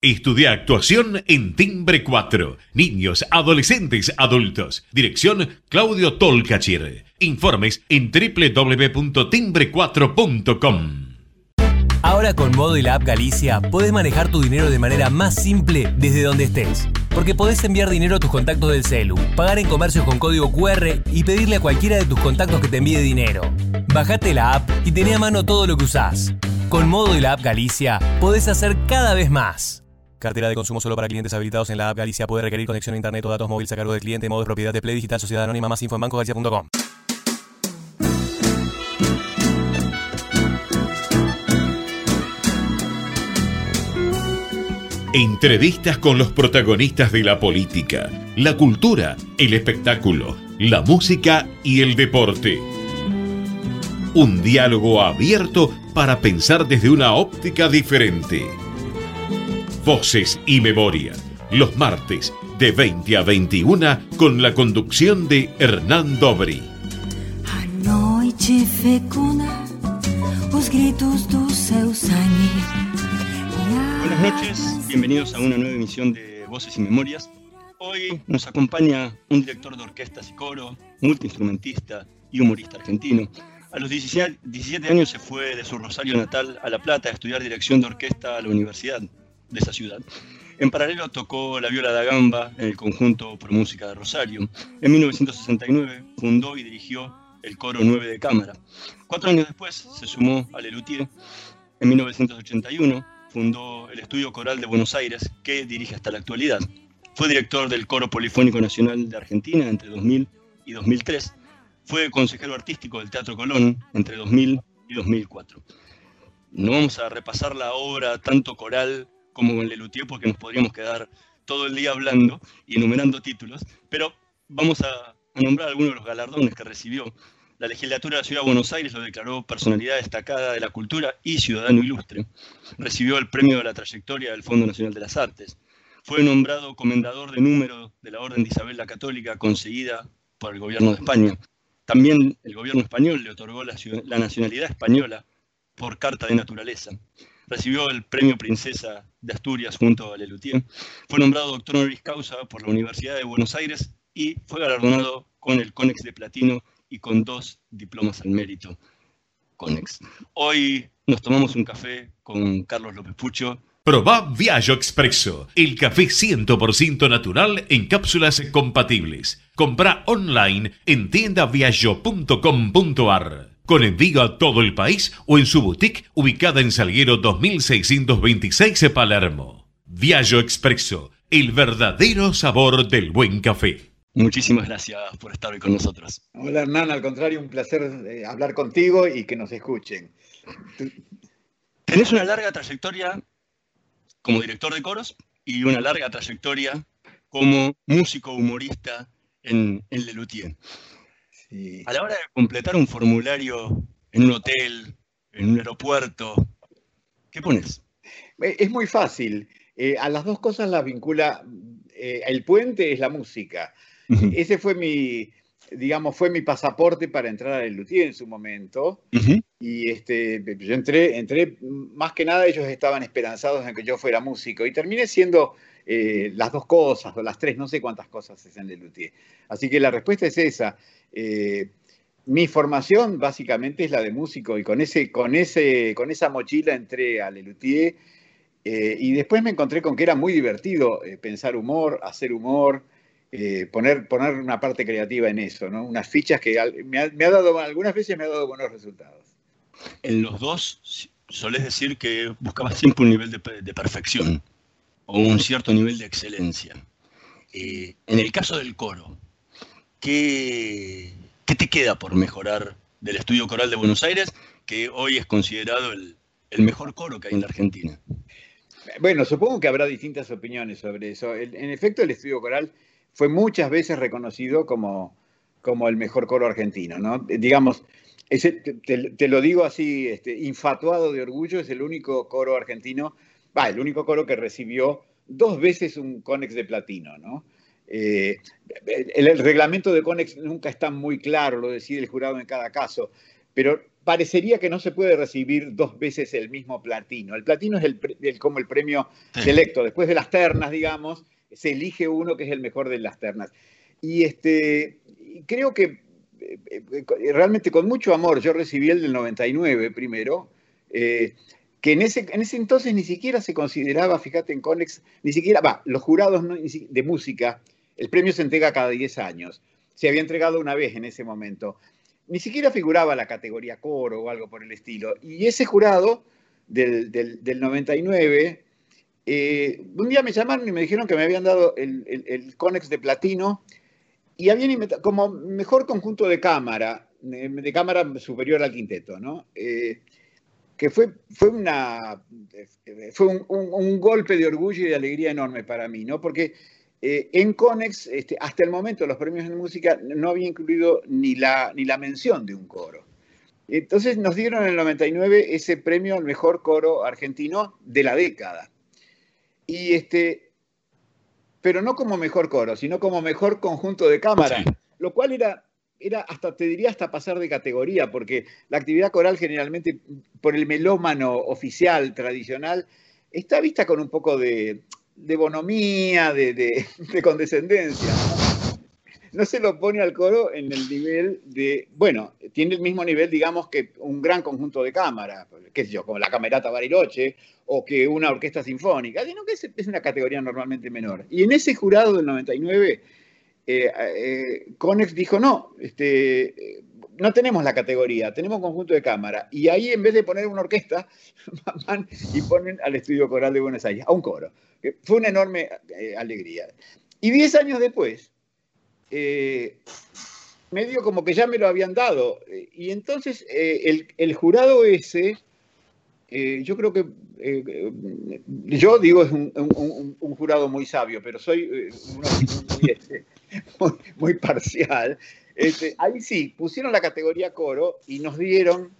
Estudia actuación en Timbre 4. Niños, adolescentes, adultos. Dirección Claudio Tolcachir. Informes en www.timbre4.com. Ahora con Modo y la app Galicia podés manejar tu dinero de manera más simple desde donde estés. Porque podés enviar dinero a tus contactos del celu, pagar en comercios con código QR y pedirle a cualquiera de tus contactos que te envíe dinero. Bajate la app y tené a mano todo lo que usás. Con Modo y la app Galicia podés hacer cada vez más. Cartera de consumo solo para clientes habilitados en la app Galicia. Puede requerir conexión a internet o datos móviles a cargo del cliente. Modo de propiedad de Play Digital Sociedad Anónima. Más info en bancogalicia.com. Entrevistas con los protagonistas de la política, la cultura, el espectáculo, la música y el deporte. Un diálogo abierto para pensar desde una óptica diferente. Voces y Memoria, los martes de 20 a 21 con la conducción de Hernán Dobri. Buenas noches, bienvenidos a una nueva emisión de Voces y Memorias. Hoy nos acompaña un director de orquestas y coro, multiinstrumentista y humorista argentino. A los 17 años se fue de su Rosario natal a La Plata a estudiar dirección de orquesta a la universidad de esa ciudad. En paralelo tocó la viola da gamba en el conjunto Pro Música de Rosario. En 1969 fundó y dirigió el coro 9 de cámara. Cuatro años después se sumó a Lelutier. En 1981 fundó el Estudio Coral de Buenos Aires, que dirige hasta la actualidad. Fue director del Coro Polifónico Nacional de Argentina entre 2000 y 2003. Fue consejero artístico del Teatro Colón entre 2000 y 2004. No vamos a repasar la obra tanto coral como con Lelutier, porque nos podríamos quedar todo el día hablando y enumerando títulos, pero vamos a, nombrar algunos de los galardones que recibió. La legislatura de la Ciudad de Buenos Aires lo declaró personalidad destacada de la cultura y ciudadano ilustre. Recibió el premio de la trayectoria del Fondo Nacional de las Artes. Fue nombrado comendador de número de la Orden de Isabel la Católica conseguida por el gobierno de España. También el gobierno español le otorgó la nacionalidad española por carta de naturaleza recibió el Premio Princesa de Asturias junto a Lelutier, fue nombrado doctor honoris causa por la Universidad de Buenos Aires y fue galardonado con el Conex de Platino y con dos diplomas al mérito. Conex. Hoy nos tomamos un café con Carlos López Pucho. Proba Viaggio Expresso, el café 100% natural en cápsulas compatibles. Compra online en tiendaviaggio.com.ar con envío a todo el país o en su boutique ubicada en Salguero 2626 Palermo. Viaggio Expresso, el verdadero sabor del buen café. Muchísimas gracias por estar hoy con nosotros. Hola Hernán, al contrario, un placer eh, hablar contigo y que nos escuchen. Tenés una larga trayectoria como director de coros y una larga trayectoria como músico humorista en, en Lelutier. A la hora de completar un formulario en un hotel, en un aeropuerto, ¿qué pones? Eh, es muy fácil. Eh, a las dos cosas las vincula. Eh, el puente es la música. Ese fue mi, digamos, fue mi pasaporte para entrar a Luthier en su momento. Y este, yo entré, entré, más que nada ellos estaban esperanzados en que yo fuera músico. Y terminé siendo las dos cosas, o las tres, no sé cuántas cosas es en Luthier. Así que la respuesta es esa. Eh, mi formación básicamente es la de músico y con, ese, con, ese, con esa mochila entré a Lelutier eh, y después me encontré con que era muy divertido eh, pensar humor, hacer humor, poner, poner una parte creativa en eso, ¿no? unas fichas que me ha, dado, algunas veces me ha dado buenos resultados. En los dos solés decir que buscabas siempre un nivel de perfección o un cierto nivel de excelencia. en el caso del coro, ¿qué, te queda por mejorar del Estudio Coral de Buenos Aires, que hoy es considerado el, mejor coro que hay en la Argentina? Bueno, supongo que habrá distintas opiniones sobre eso. en efecto, el Estudio Coral fue muchas veces reconocido como, como el mejor coro argentino, ¿no? Digamos, te, lo digo así, este, infatuado de orgullo, es el único coro argentino, va, el único coro que recibió dos veces un Conex de platino, ¿no? Eh, el, reglamento de CONEX nunca está muy claro, lo decide el jurado en cada caso, pero parecería que no se puede recibir dos veces el mismo platino. El platino es el, como el premio selecto. Después de las ternas, digamos, se elige uno que es el mejor de las ternas. Y este, creo que eh, eh, realmente con mucho amor yo recibí el del 99 primero, eh, que en ese, en ese entonces ni siquiera se consideraba, fíjate en Conex, ni siquiera, va, los jurados de música, el premio se entrega cada 10 años, se había entregado una vez en ese momento ni siquiera figuraba la categoría coro o algo por el estilo. Y ese jurado del, 99, eh, un día me llamaron y me dijeron que me habían dado el, Conex de platino y habían inventado como mejor conjunto de cámara, de, cámara superior al quinteto, ¿no? Eh, que fue, fue, una, fue un, un, golpe de orgullo y de alegría enorme para mí, ¿no? Porque eh, en Conex, este, hasta el momento, los premios de música no había incluido ni la, ni la mención de un coro. Entonces nos dieron en el 99 ese premio al mejor coro argentino de la década. Y este, pero no como mejor coro, sino como mejor conjunto de cámara, lo cual era, era hasta, te diría, hasta pasar de categoría, porque la actividad coral generalmente, por el melómano oficial, tradicional, está vista con un poco de, de bonomía, de, condescendencia. ¿no? se lo pone al coro en el nivel de, bueno, tiene el mismo nivel, digamos, que un gran conjunto de cámaras, qué sé yo, como la Camerata Bariloche o que una orquesta sinfónica, sino que es, una categoría normalmente menor. Y en ese jurado del 99, eh, eh, Conex dijo, no, este, no tenemos la categoría, tenemos conjunto de cámara. Y ahí en vez de poner una orquesta, van y ponen al Estudio Coral de Buenos Aires, a un coro. Fue una enorme eh, alegría. Y diez años después, eh, medio como que ya me lo habían dado. Y entonces el, jurado ese, yo creo que, yo digo es un, jurado muy sabio, pero soy muy, este, muy, parcial. Este, ahí sí, pusieron la categoría coro y nos dieron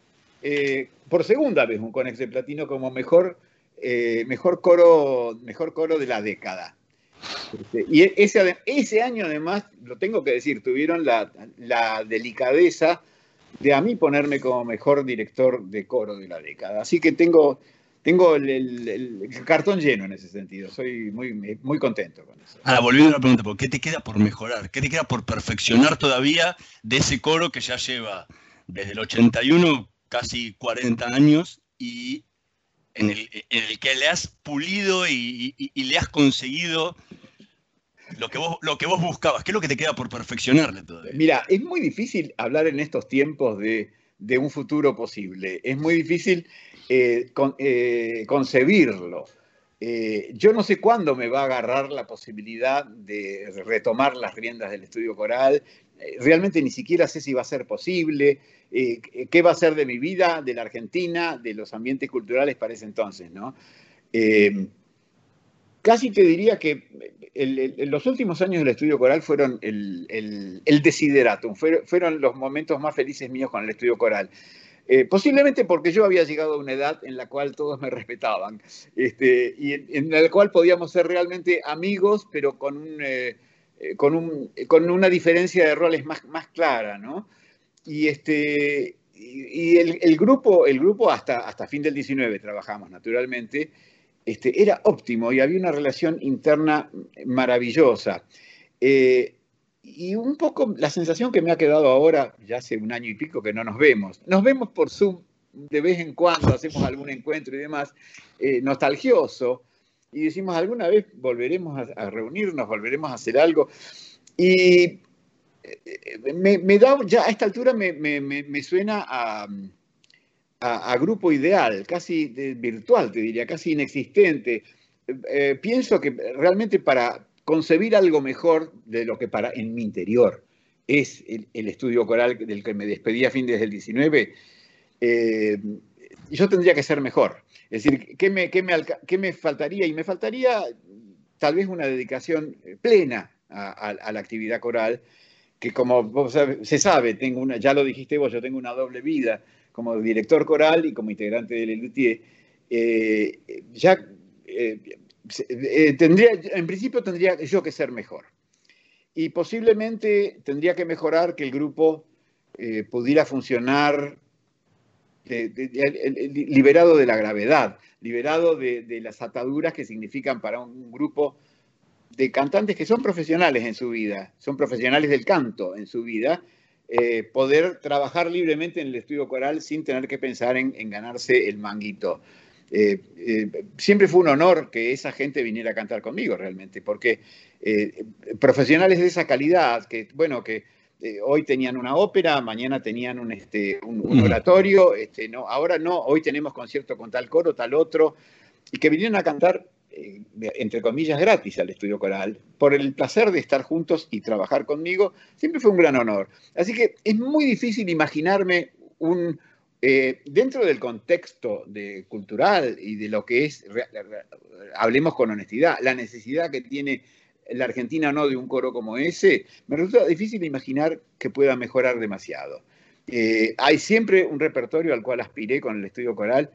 por segunda vez un Conex de Platino como mejor eh, mejor, coro, mejor coro de la década. Este, y ese, ese año además, lo tengo que decir, tuvieron la, delicadeza de a mí ponerme como mejor director de coro de la década. Así que tengo, tengo el, cartón lleno en ese sentido. Soy muy, muy contento con eso. Ahora, volviendo a la pregunta, ¿qué te queda por mejorar? ¿Qué te queda por perfeccionar todavía de ese coro que ya lleva desde el 81 casi 40 años y en el, que le has pulido y, le has conseguido lo que, vos, lo que vos buscabas? ¿Qué es lo que te queda por perfeccionarle todavía? Mira, es muy difícil hablar en estos tiempos de, un futuro posible. Es muy difícil eh, eh, concebirlo. Eh, yo no sé cuándo me va a agarrar la posibilidad de retomar las riendas del estudio coral. realmente ni siquiera sé si va a ser posible. Qué va a ser de mi vida, de la Argentina, de los ambientes culturales para ese entonces, ¿no? Casi te diría que los últimos años del estudio coral fueron el, el, desideratum, fueron, los momentos más felices míos con el estudio coral. Eh, posiblemente porque yo había llegado a una edad en la cual todos me respetaban este, y en, la cual podíamos ser realmente amigos, pero con, con, un, con una diferencia de roles más, más clara, ¿no? Y, este, y el, grupo, el grupo hasta, hasta fin del 19 trabajamos naturalmente, este, era óptimo y había una relación interna maravillosa. Eh, y un poco la sensación que me ha quedado ahora, ya hace un año y pico que no nos vemos, nos vemos por Zoom de vez en cuando, hacemos algún encuentro y demás, eh, nostalgioso, y decimos, alguna vez volveremos a, a, reunirnos, volveremos a hacer algo. Y me, da, ya a esta altura me, suena a, grupo ideal, casi virtual, te diría, casi inexistente. Eh, pienso que realmente para concebir algo mejor de lo que para en mi interior es el, estudio coral del que me despedí a fin del 19, eh, yo tendría que ser mejor. Es decir, ¿qué me, qué me, faltaría? Y me faltaría tal vez una dedicación plena a la actividad coral que como se sabe, tengo una, ya lo dijiste vos, yo tengo una doble vida como director coral y como integrante del Lelutier. Eh, ya eh, eh, tendría, en principio tendría yo que ser mejor. Y posiblemente tendría que mejorar que el grupo pudiera funcionar liberado de la gravedad, liberado de, las ataduras que significan para un grupo de cantantes que son profesionales en su vida, son profesionales del canto en su vida, eh, poder trabajar libremente en el estudio coral sin tener que pensar en, ganarse el manguito. Eh, eh, siempre fue un honor que esa gente viniera a cantar conmigo realmente, porque profesionales de esa calidad, que bueno, que hoy tenían una ópera, mañana tenían un, este, un, oratorio, este, no, ahora no, hoy tenemos concierto con tal coro, tal otro, y que vinieron a cantar eh, entre comillas, gratis al estudio coral, por el placer de estar juntos y trabajar conmigo, siempre fue un gran honor. Así que es muy difícil imaginarme un, eh, dentro del contexto cultural y de lo que es, hablemos con honestidad, la necesidad que tiene la Argentina no de un coro como ese, me resulta difícil imaginar que pueda mejorar demasiado. Eh, hay siempre un repertorio al cual aspiré con el estudio coral,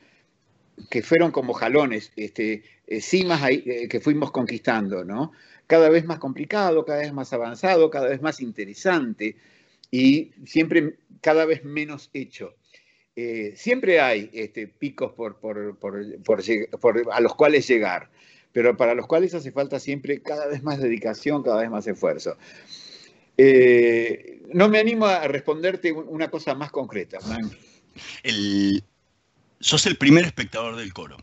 que fueron como jalones, este, cimas eh, que fuimos conquistando, ¿no? Cada vez más complicado, cada vez más avanzado, cada vez más interesante y siempre cada vez menos hecho. Eh, siempre hay este, picos por, a los cuales llegar, pero para los cuales hace falta siempre cada vez más dedicación, cada vez más esfuerzo. no me animo a responderte una cosa más concreta. El, sos el primer espectador del coro,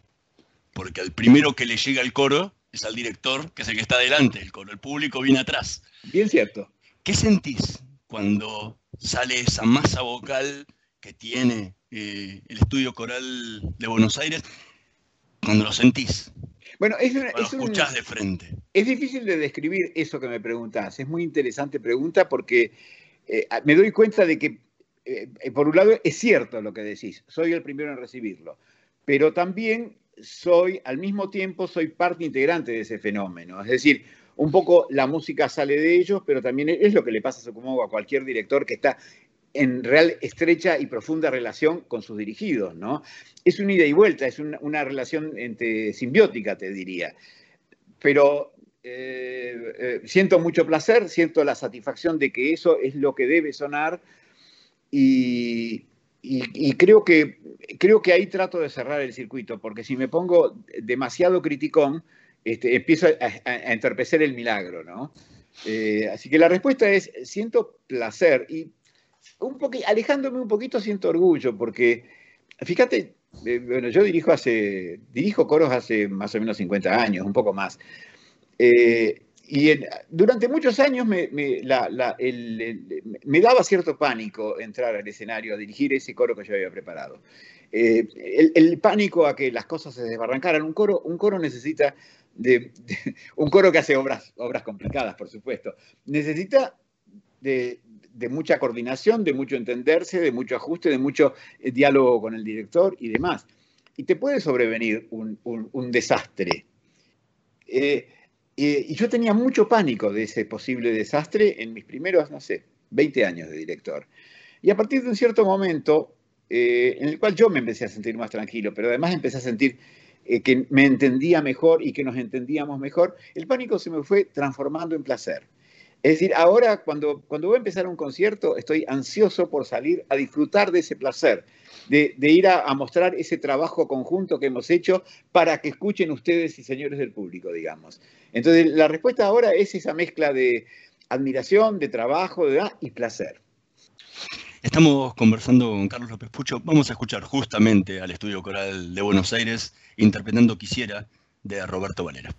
porque al primero que le llega el coro es al director, que es el que está delante del coro, el público viene atrás. Bien cierto. ¿Qué sentís cuando sale esa masa vocal que tiene eh, el estudio coral de Buenos Aires? Cuando lo sentís. Bueno, es, lo escuchás de frente. Es difícil de describir eso que me preguntás. Es muy interesante pregunta porque eh, me doy cuenta de que eh, por un lado es cierto lo que decís, soy el primero en recibirlo, pero también soy, al mismo tiempo, soy parte integrante de ese fenómeno. Es decir, un poco la música sale de ellos, pero también es lo que le pasa, supongo, a cualquier director que está en real estrecha y profunda relación con sus dirigidos, ¿no? Es una ida y vuelta, es una, relación entre, simbiótica, te diría. Pero eh, siento mucho placer, siento la satisfacción de que eso es lo que debe sonar y, creo, que, creo que ahí trato de cerrar el circuito, porque si me pongo demasiado criticón, este, empiezo a, entorpecer el milagro, ¿no? Eh, así que la respuesta es, siento placer y un alejándome un poquito siento orgullo, porque fíjate, eh, bueno, yo dirijo hace, dirijo coros hace más o menos 50 años, un poco más. Eh, y durante muchos años me, daba cierto pánico entrar al escenario a dirigir ese coro que yo había preparado. Eh, el, pánico a que las cosas se desbarrancaran. Un coro, un coro necesita de, un coro que hace obras, obras complicadas, por supuesto. Necesita de, mucha coordinación, de mucho entenderse, de mucho ajuste, de mucho eh, diálogo con el director y demás. Y te puede sobrevenir un, desastre. Eh, y yo tenía mucho pánico de ese posible desastre en mis primeros, no sé, 20 años de director. Y a partir de un cierto momento, eh, en el cual yo me empecé a sentir más tranquilo, pero además empecé a sentir eh, que me entendía mejor y que nos entendíamos mejor, el pánico se me fue transformando en placer. Es decir, ahora cuando, cuando voy a empezar un concierto, estoy ansioso por salir a disfrutar de ese placer, de, ir a, mostrar ese trabajo conjunto que hemos hecho para que escuchen ustedes y señores del público, digamos. Entonces, la respuesta ahora es esa mezcla de admiración, de trabajo y placer. Estamos conversando con Carlos López Pucho. Vamos a escuchar justamente al Estudio Coral de Buenos Aires interpretando Quisiera de Roberto Valera.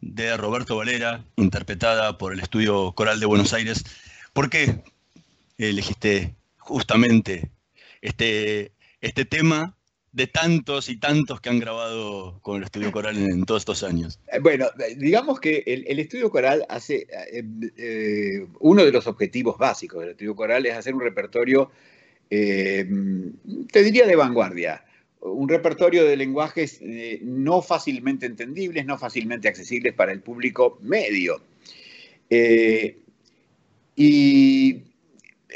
De Roberto Valera, interpretada por el Estudio Coral de Buenos Aires, ¿por qué elegiste justamente este, este tema de tantos y tantos que han grabado con el estudio coral en, todos estos años? Eh, bueno, digamos que el, estudio coral hace, eh, uno de los objetivos básicos del estudio coral es hacer un repertorio, te diría de vanguardia, un repertorio de lenguajes no fácilmente entendibles, no fácilmente accesibles para el público medio. y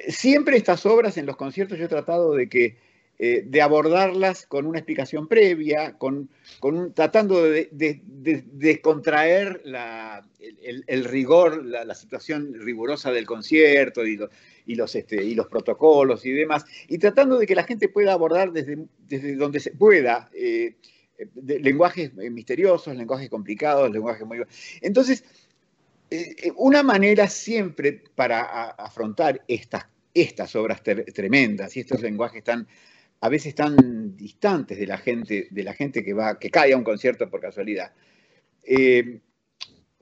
siempre estas obras en los conciertos yo he tratado de que eh, de abordarlas con una explicación previa, con, tratando de, descontraer el, rigor, la, situación rigurosa del concierto y, los, este, y, los, protocolos y demás, y tratando de que la gente pueda abordar desde, desde donde se pueda eh, lenguajes misteriosos, lenguajes complicados, lenguajes muy... Entonces, eh, una manera siempre para afrontar estas estas obras tremendas y estos lenguajes tan a veces tan distantes de la gente, de la gente que va, que cae a un concierto por casualidad, eh,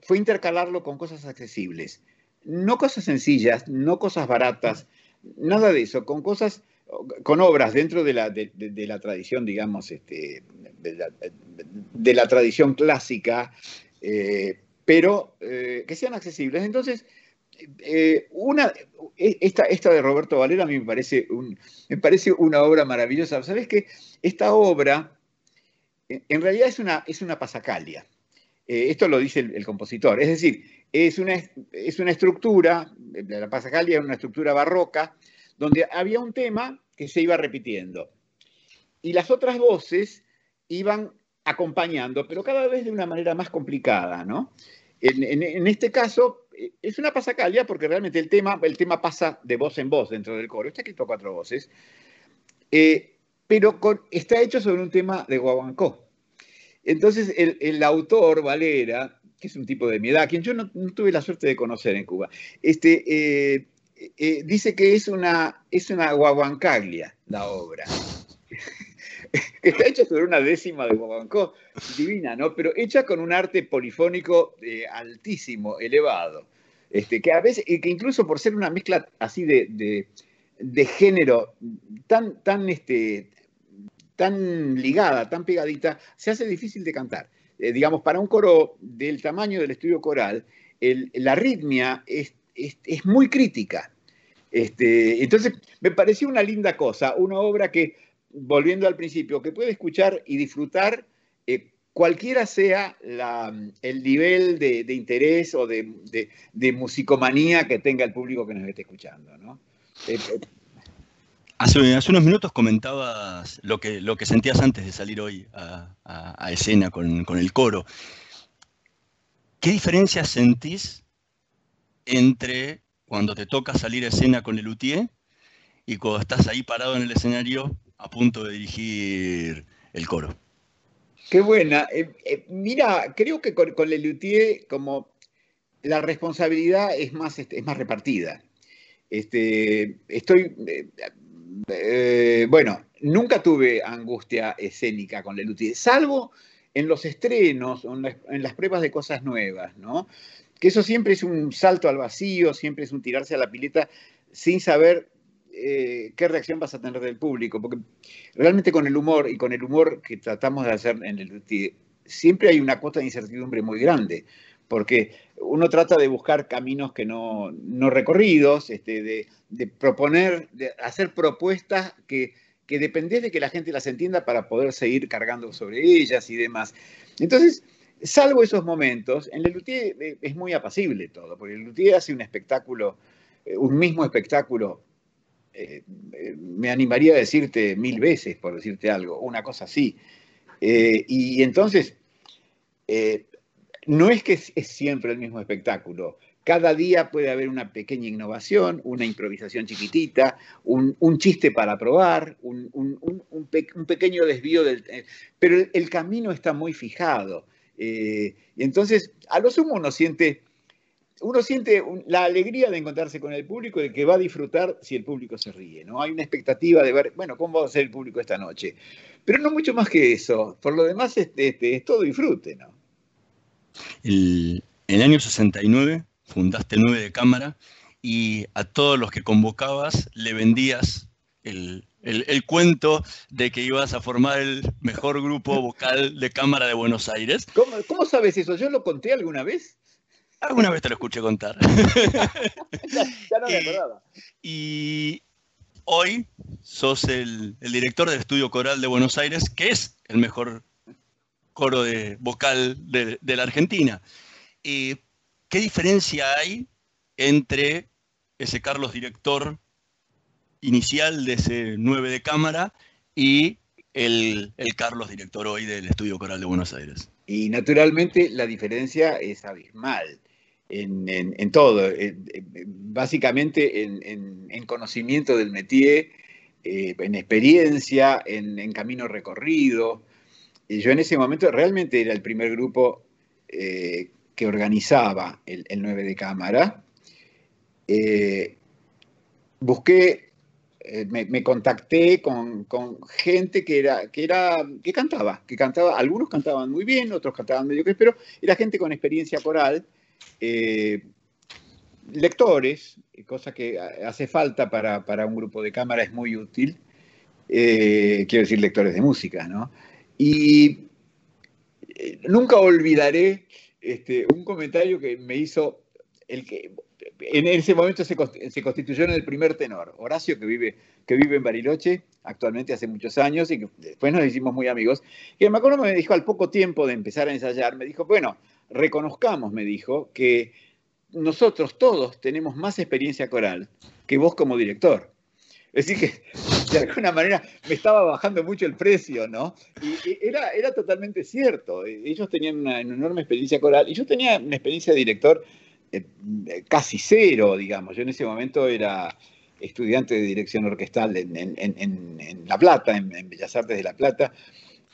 fue intercalarlo con cosas accesibles. No cosas sencillas, no cosas baratas, nada de eso, con cosas, con obras dentro de la, de, la tradición, digamos, este, de, la, tradición clásica, eh, pero eh, que sean accesibles. Entonces, eh, una, e, esta, esta, de Roberto Valera a mí me parece, me parece una obra maravillosa. ¿Sabes qué? Esta obra en realidad es una, es una pasacalia. Eh, esto lo dice el, compositor. Es decir, es una, es una estructura, la pasacalia es una estructura barroca, donde había un tema que se iba repitiendo. Y las otras voces iban acompañando, pero cada vez de una manera más complicada, ¿no? En, este caso, eh, es una pasacalia porque realmente el tema, el tema pasa de voz en voz dentro del coro. Está escrito a cuatro voces, eh, pero está hecho sobre un tema de Guaguancó. Entonces, el, autor, Valera, que es un tipo de mi edad, quien yo no, tuve la suerte de conocer en Cuba, este, eh, dice que es una, es una guaguancaglia la obra. está hecha sobre una décima de Guaguancó, divina, ¿no? Pero hecha con un arte polifónico eh, altísimo, elevado. Este, que a veces, que incluso por ser una mezcla así de, género tan, tan, este, tan ligada, tan pegadita, se hace difícil de cantar. Eh, digamos, para un coro del tamaño del estudio coral, la ritmia es, muy crítica. Este, entonces, me pareció una linda cosa, una obra que volviendo al principio, que puede escuchar y disfrutar eh, cualquiera sea el nivel de, interés o de, musicomanía que tenga el público que nos esté escuchando. Eh, eh, hace, unos minutos comentabas lo que, lo que sentías antes de salir hoy a, escena con, con, el coro. ¿Qué diferencias sentís entre cuando te toca salir a escena con el luthier y cuando estás ahí parado en el escenario a punto de dirigir el coro. Qué buena. Eh, eh, mira, creo que con, con Lelutier como la responsabilidad es más, este, es más repartida. Este, estoy, eh, bueno, nunca tuve angustia escénica con Lelutier, salvo en los estrenos, en en las pruebas de cosas nuevas, ¿no? Que eso siempre es un salto al vacío, siempre es un tirarse a la pileta sin saber eh, qué reacción vas a tener del público, porque realmente con el humor y con el humor que tratamos de hacer en el siempre hay una cuota de incertidumbre muy grande, porque uno trata de buscar caminos que no, no recorridos, este, de, proponer, de hacer propuestas que, que de que la gente las entienda para poder seguir cargando sobre ellas y demás. Entonces, salvo esos momentos, en el Luthier eh, es muy apacible todo, porque el Luthier hace un espectáculo, eh, un mismo espectáculo eh, me animaría a decirte mil veces, por decirte algo, una cosa así. Eh, y entonces, eh, no es que es, siempre el mismo espectáculo. Cada día puede haber una pequeña innovación, una improvisación chiquitita, un, chiste para probar, un, pequeño desvío del... pero el, camino está muy fijado. y entonces, a lo sumo uno siente uno siente la alegría de encontrarse con el público y de que va a disfrutar si el público se ríe, ¿no? Hay una expectativa de ver, bueno, ¿cómo va a ser el público esta noche? Pero no mucho más que eso. Por lo demás, este, este, es todo disfrute, ¿no? en el año 69 fundaste el 9 de cámara y a todos los que convocabas le vendías el, cuento de que ibas a formar el mejor grupo vocal de cámara de Buenos Aires. ¿Cómo, sabes eso? ¿Yo lo conté alguna vez? Alguna vez te lo escuché contar. ya, no me acordaba. Y, hoy sos el, director del Estudio Coral de Buenos Aires, que es el mejor coro de vocal de, la Argentina. ¿Qué diferencia hay entre ese Carlos director inicial de ese 9 de cámara y el, Carlos director hoy del Estudio Coral de Buenos Aires? Y naturalmente la diferencia es abismal en, todo, básicamente en, conocimiento del métier, eh, en experiencia, en, camino recorrido. Y yo en ese momento realmente era el primer grupo eh, que organizaba el, 9 de cámara. Eh, busqué, me, contacté con, gente que, era, que, era, que cantaba, que cantaba, algunos cantaban muy bien, otros cantaban medio que, pero era gente con experiencia coral eh, lectores, cosa que hace falta para, un grupo de cámara, es muy útil. Eh, quiero decir, lectores de música, ¿no? Y eh, nunca olvidaré este, un comentario que me hizo el que en ese momento se, constituyó en el primer tenor, Horacio, que vive, que vive en Bariloche, actualmente hace muchos años, y que después nos hicimos muy amigos, que me acuerdo me dijo al poco tiempo de empezar a ensayar, me dijo, bueno, reconozcamos, me dijo, que nosotros todos tenemos más experiencia coral que vos como director. Es decir, que de alguna manera me estaba bajando mucho el precio, ¿no? Y era, era totalmente cierto. Ellos tenían una enorme experiencia coral y yo tenía una experiencia de director eh, casi cero, digamos. Yo en ese momento era estudiante de dirección orquestal en, La Plata, en, Bellas Artes de La Plata,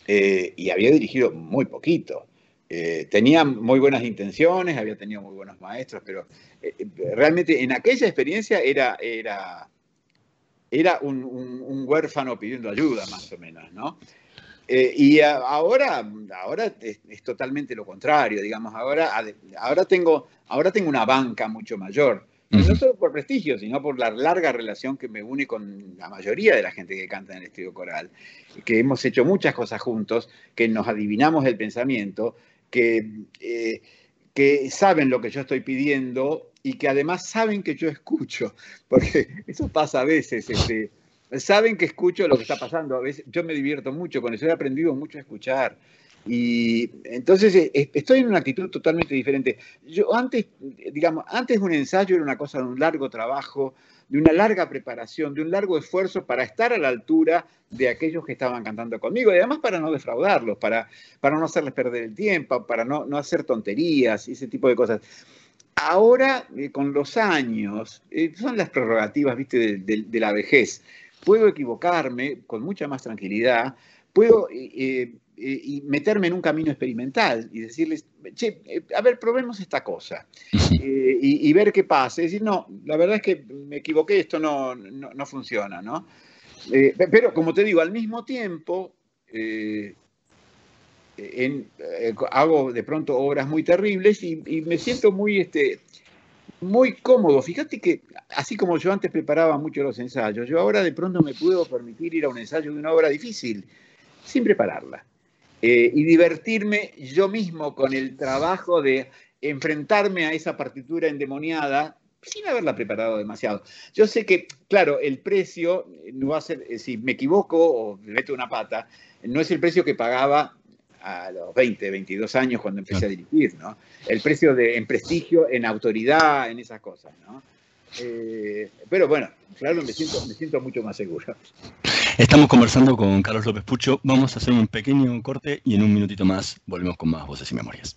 eh, y había dirigido muy poquito. Eh, tenía muy buenas intenciones, había tenido muy buenos maestros, pero eh, realmente en aquella experiencia era, era, era un, huérfano pidiendo ayuda, más o menos, ¿no? Eh, y ahora, ahora es, totalmente lo contrario, digamos, ahora, ahora, tengo, ahora tengo una banca mucho mayor. No solo por prestigio, sino por la larga relación que me une con la mayoría de la gente que canta en el estudio coral, que hemos hecho muchas cosas juntos, que nos adivinamos el pensamiento que, eh, que saben lo que yo estoy pidiendo y que además saben que yo escucho, porque eso pasa a veces. Este, saben que escucho lo que está pasando. A veces yo me divierto mucho con eso, he aprendido mucho a escuchar. Y entonces eh, estoy en una actitud totalmente diferente. Yo antes, digamos, antes un ensayo era una cosa de un largo trabajo, de una larga preparación, de un largo esfuerzo para estar a la altura de aquellos que estaban cantando conmigo y además para no defraudarlos, para, para no hacerles perder el tiempo, para no, no hacer tonterías y ese tipo de cosas. Ahora, eh, con los años, eh, son las prerrogativas, viste, de, la vejez. Puedo equivocarme con mucha más tranquilidad, puedo eh, eh, y meterme en un camino experimental y decirles, che, eh, a ver, probemos esta cosa eh, y, ver qué pasa. Es decir, no, la verdad es que me equivoqué, esto no, no, funciona, ¿no? pero como te digo, al mismo tiempo, hago de pronto obras muy terribles y, me siento muy, este, muy cómodo. Fíjate que así como yo antes preparaba mucho los ensayos, yo ahora de pronto me puedo permitir ir a un ensayo de una obra difícil sin prepararla. Eh, y divertirme yo mismo con el trabajo de enfrentarme a esa partitura endemoniada sin haberla preparado demasiado. Yo sé que, claro, el precio no va a ser, eh, si me equivoco o me meto una pata, no es el precio que pagaba a los 20, 22 años cuando empecé a dirigir, ¿no? El precio de, en prestigio, en autoridad, en esas cosas, ¿no? Eh, pero bueno, claro, me siento, me siento mucho más seguro. Estamos conversando con Carlos López Pucho. Vamos a hacer un pequeño corte y en un minutito más volvemos con más voces y memorias.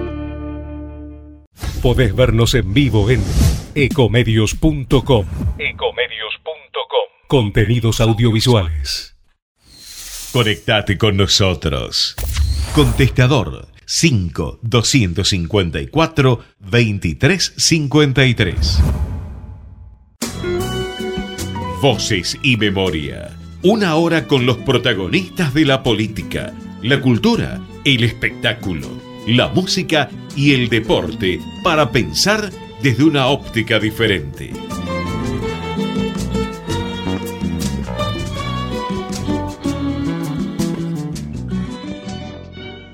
Podés vernos en vivo en ecomedios.com. Ecomedios.com. Contenidos audiovisuales. Conectate con nosotros. Contestador 5 254 2353. Voces y memoria. Una hora con los protagonistas de la política, la cultura, el espectáculo, la música y el deporte para pensar desde una óptica diferente.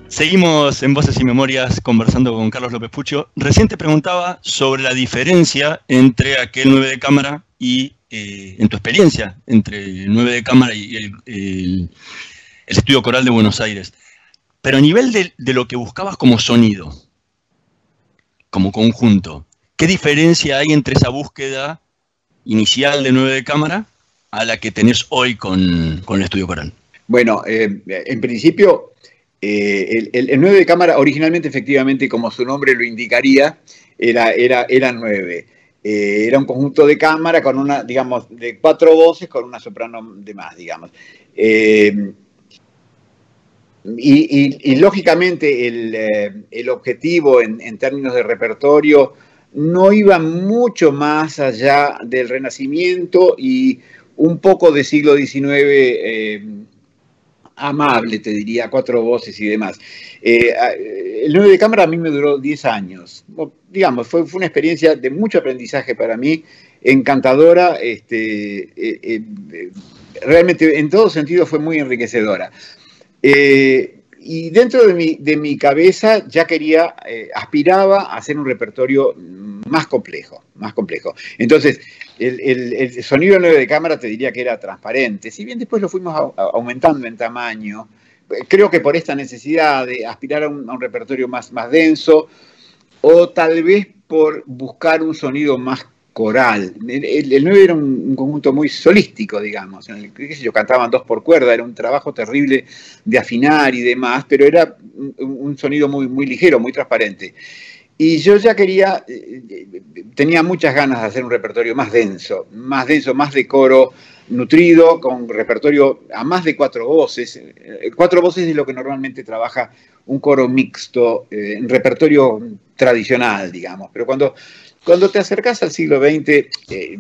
Seguimos en Voces y Memorias conversando con Carlos López Pucho. Recién te preguntaba sobre la diferencia entre aquel 9 de cámara y, eh, en tu experiencia, entre el 9 de cámara y el, el- el estudio coral de Buenos Aires. Pero a nivel de, lo que buscabas como sonido, como conjunto, ¿qué diferencia hay entre esa búsqueda inicial de 9 de cámara a la que tenés hoy con, con el estudio coral? Bueno, eh, en principio, eh, el, el- el 9 de cámara, originalmente, efectivamente, como su nombre lo indicaría, era, era, era 9. Eh, era un conjunto de cámara con una, digamos, de cuatro voces con una soprano de más, digamos. Y, lógicamente el, eh, objetivo en, términos de repertorio no iba mucho más allá del Renacimiento y un poco del siglo XIX eh, amable, te diría, cuatro voces y demás. Eh, el 9 de cámara a mí me duró 10 años. Digamos, fue, fue una experiencia de mucho aprendizaje para mí, encantadora, este, realmente en todo sentido fue muy enriquecedora. Eh, y dentro de mi, de mi cabeza ya quería, eh, aspiraba a hacer un repertorio más complejo, más complejo. Entonces, el, el- sonido 9 de cámara te diría que era transparente, si bien después lo fuimos aumentando en tamaño, eh, creo que por esta necesidad de aspirar a un, a un repertorio más, más denso, o tal vez por buscar un sonido más coral. El, el- el 9 era un, un conjunto muy solístico, digamos, en el yo, cantaban dos por cuerda, era un trabajo terrible de afinar y demás, pero era un, sonido muy, muy ligero, muy transparente. Y yo ya quería, eh, eh, tenía muchas ganas de hacer un repertorio más denso, más denso, más de coro nutrido, con repertorio a más de cuatro voces. Eh, Cuatro voces es lo que normalmente trabaja un coro mixto, en repertorio tradicional, digamos. Pero cuando, cuando te acercas al siglo XX, eh,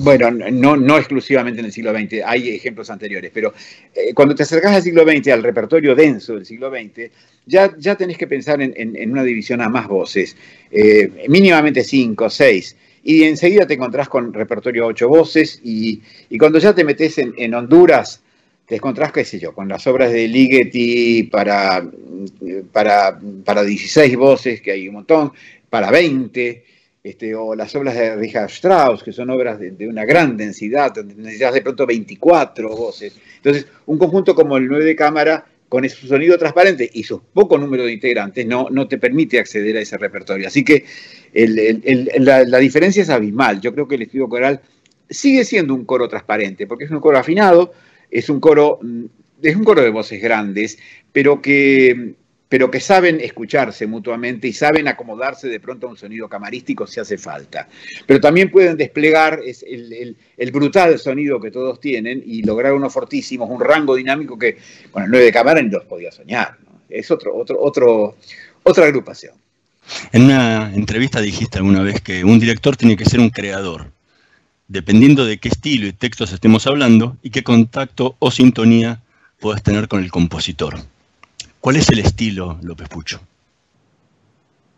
bueno, no, no exclusivamente en el siglo XX, hay ejemplos anteriores, pero eh, cuando te acercas al siglo XX, al repertorio denso del siglo XX, ya, ya tenés que pensar en, en- una división a más voces, eh, mínimamente cinco, seis, y enseguida te encontrás con repertorio a ocho voces, y, y cuando ya te metes en, en Honduras, te encontrás, qué sé yo, con las obras de Ligeti para, para, para 16 voces, que hay un montón, para 20, este, o las obras de Richard Strauss, que son obras de, una gran densidad, necesitas de pronto 24 voces. Entonces, un conjunto como el 9 de cámara, con su sonido transparente y su poco número de integrantes, no, no te permite acceder a ese repertorio. Así que el- la diferencia es abismal. Yo creo que el estudio coral sigue siendo un coro transparente, porque es un coro afinado, es un coro, mm, es un coro de voces grandes, pero que, pero que saben escucharse mutuamente y saben acomodarse de pronto a un sonido camarístico si hace falta. Pero también pueden desplegar es el, brutal sonido que todos tienen y lograr unos fortísimos, un rango dinámico que con el 9 de cámara ni los podía soñar. Es otro, otro, otro, otra agrupación. En una entrevista dijiste alguna vez que un director tiene que ser un creador, dependiendo de qué estilo y textos estemos hablando y qué contacto o sintonía puedas tener con el compositor. ¿Cuál es el estilo, López Pucho?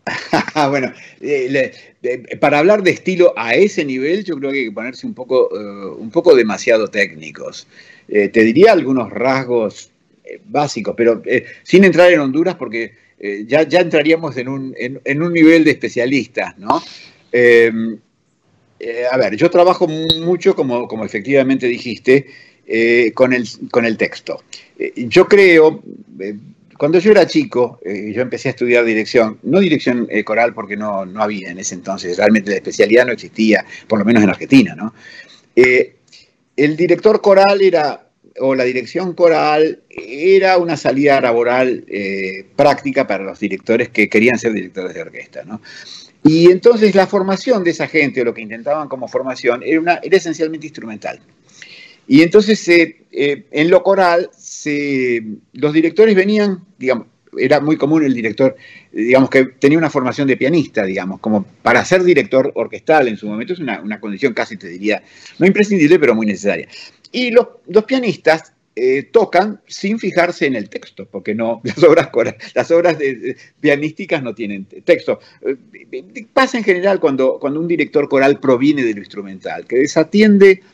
Bueno, eh, de- para hablar de estilo a ese nivel, yo creo que hay que ponerse un poco, eh, un poco demasiado técnicos. Eh, te diría algunos rasgos eh, básicos, pero eh, sin entrar en Honduras, porque eh, ya, ya entraríamos en un, en, un nivel de especialistas, ¿no? Eh, eh, a ver, yo trabajo mucho, como, como efectivamente dijiste, eh, con, el, con el texto. Eh, yo creo, eh, cuando yo era chico, eh, yo empecé a estudiar dirección, no dirección eh, coral porque no, no había en ese entonces, realmente la especialidad no existía, por lo menos en Argentina, ¿no? Eh, el director coral era, o la dirección coral, era una salida laboral eh, práctica para los directores que querían ser directores de orquesta, ¿no? Y entonces la formación de esa gente, o lo que intentaban como formación, era, una, era esencialmente instrumental. Y entonces eh, eh, en lo coral, se, los directores venían, digamos, era muy común el director, digamos, que tenía una formación de pianista, digamos, como para ser director orquestal en su momento es una, condición casi, te diría, no imprescindible, pero muy necesaria. Y los, los pianistas eh, tocan sin fijarse en el texto, porque no, las obras, las obras pianísticas no tienen texto. Eh, Pasa en general cuando, cuando un director coral proviene de lo instrumental, que desatiende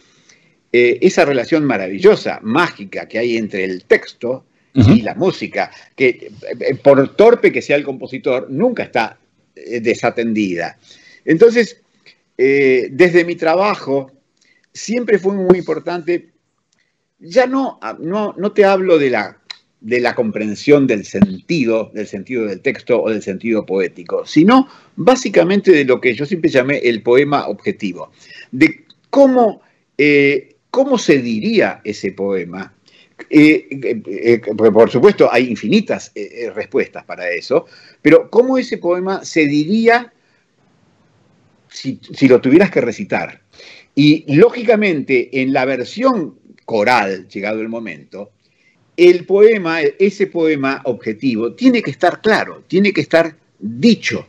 eh, esa relación maravillosa, mágica que hay entre el texto y la música, que eh, por torpe que sea el compositor, nunca está eh, desatendida. Entonces, desde mi trabajo, siempre fue muy importante, ya no, no, no te hablo de la, de la comprensión del sentido, del sentido del texto o del sentido poético, sino básicamente de lo que yo siempre llamé el poema objetivo, de cómo, eh, cómo se diría ese poema. Eh, eh, eh, por supuesto hay infinitas eh, respuestas para eso, pero cómo ese poema se diría si, si lo tuvieras que recitar. Y lógicamente en la versión coral, llegado el momento, el poema, ese poema objetivo, tiene que estar claro, tiene que estar dicho.